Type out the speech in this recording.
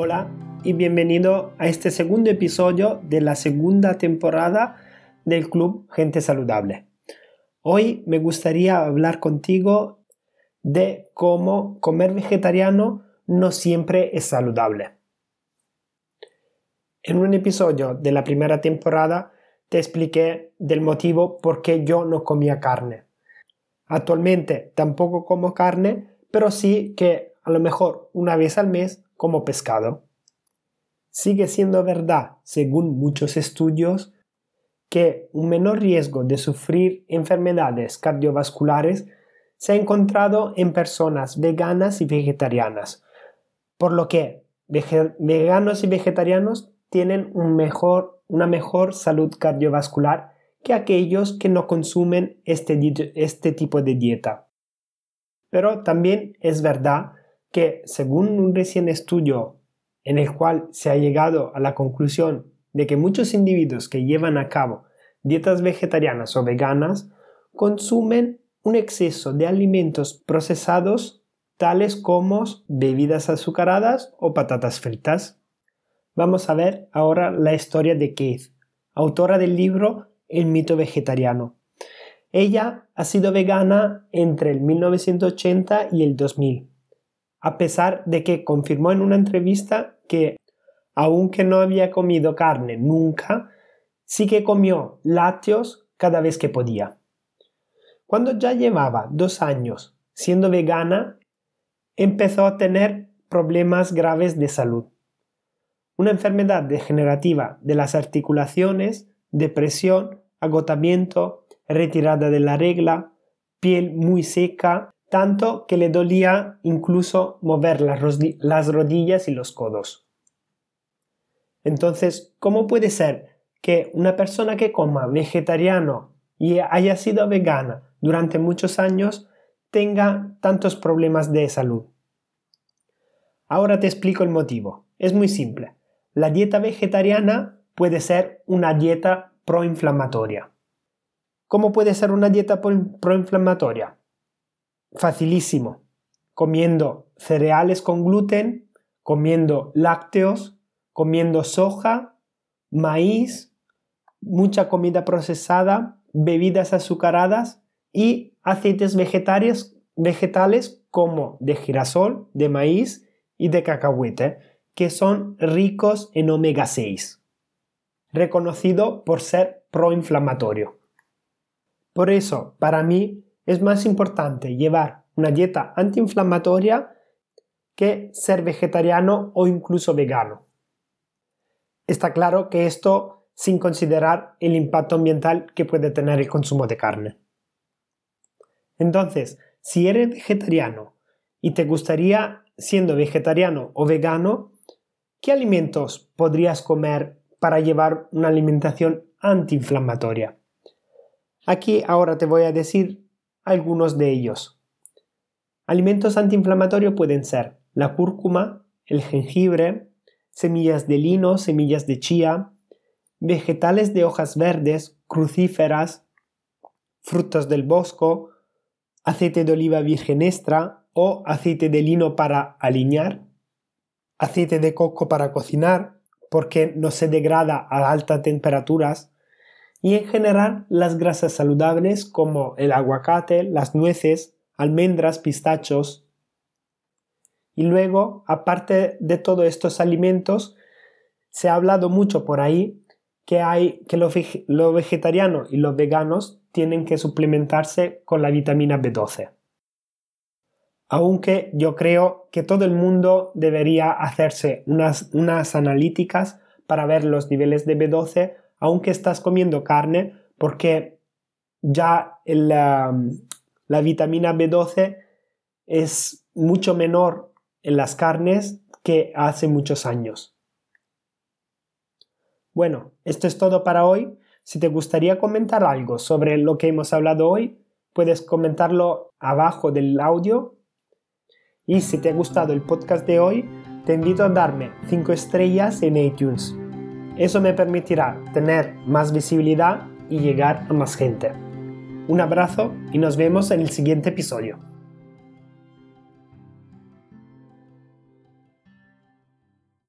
Hola y bienvenido a este segundo episodio de la segunda temporada del Club Gente Saludable. Hoy me gustaría hablar contigo de cómo comer vegetariano no siempre es saludable. En un episodio de la primera temporada te expliqué del motivo por qué yo no comía carne. Actualmente tampoco como carne, pero sí que a lo mejor una vez al mes como pescado. Sigue siendo verdad, según muchos estudios, que un menor riesgo de sufrir enfermedades cardiovasculares se ha encontrado en personas veganas y vegetarianas, por lo que veganos y vegetarianos tienen una mejor salud cardiovascular que aquellos que no consumen este, este tipo de dieta. Pero también es verdad que según un recién estudio en el cual se ha llegado a la conclusión de que muchos individuos que llevan a cabo dietas vegetarianas o veganas consumen un exceso de alimentos procesados tales como bebidas azucaradas o patatas fritas. Vamos a ver ahora la historia de Keith, autora del libro El mito vegetariano. Ella ha sido vegana entre el 1980 y el 2000 a pesar de que confirmó en una entrevista que, aunque no había comido carne nunca, sí que comió lácteos cada vez que podía. Cuando ya llevaba dos años siendo vegana, empezó a tener problemas graves de salud. Una enfermedad degenerativa de las articulaciones, depresión, agotamiento, retirada de la regla, piel muy seca, tanto que le dolía incluso mover las, rodillas y los codos. Entonces, ¿cómo puede ser que una persona que coma vegetariano y haya sido vegana durante muchos años tenga tantos problemas de salud? Ahora te explico el motivo. Es muy simple. La dieta vegetariana puede ser una dieta proinflamatoria. ¿Cómo puede ser una dieta proinflamatoria? Facilísimo, comiendo cereales con gluten, comiendo lácteos, comiendo soja, maíz, mucha comida procesada, bebidas azucaradas y aceites vegetales, vegetales como de girasol, de maíz y de cacahuete, que son ricos en omega 6, reconocido por ser proinflamatorio. Por eso, para mí, es más importante llevar una dieta antiinflamatoria que ser vegetariano o incluso vegano. Está claro que esto sin considerar el impacto ambiental que puede tener el consumo de carne. Entonces, si eres vegetariano y te gustaría, siendo vegetariano o vegano, ¿qué alimentos podrías comer para llevar una alimentación antiinflamatoria? Aquí ahora te voy a decir algunos de ellos. Alimentos antiinflamatorios pueden ser la cúrcuma, el jengibre, semillas de lino, semillas de chía, vegetales de hojas verdes, crucíferas, frutos del bosco, aceite de oliva virgen extra o aceite de lino para aliñar, aceite de coco para cocinar, porque no se degrada a altas temperaturas, y en general las grasas saludables como el aguacate, las nueces, almendras, pistachos. Y luego, aparte de todos estos alimentos, se ha hablado mucho por ahí que hay que los lo vegetarianos y los veganos tienen que suplementarse con la vitamina B12. Aunque yo creo que todo el mundo debería hacerse unas, unas analíticas para ver los niveles de B12 aunque estás comiendo carne, porque ya la, vitamina B12 es mucho menor en las carnes que hace muchos años. Bueno, esto es todo para hoy. Si te gustaría comentar algo sobre lo que hemos hablado hoy, puedes comentarlo abajo del audio. Y si te ha gustado el podcast de hoy, te invito a darme 5 estrellas en iTunes. Eso me permitirá tener más visibilidad y llegar a más gente. Un abrazo y nos vemos en el siguiente episodio.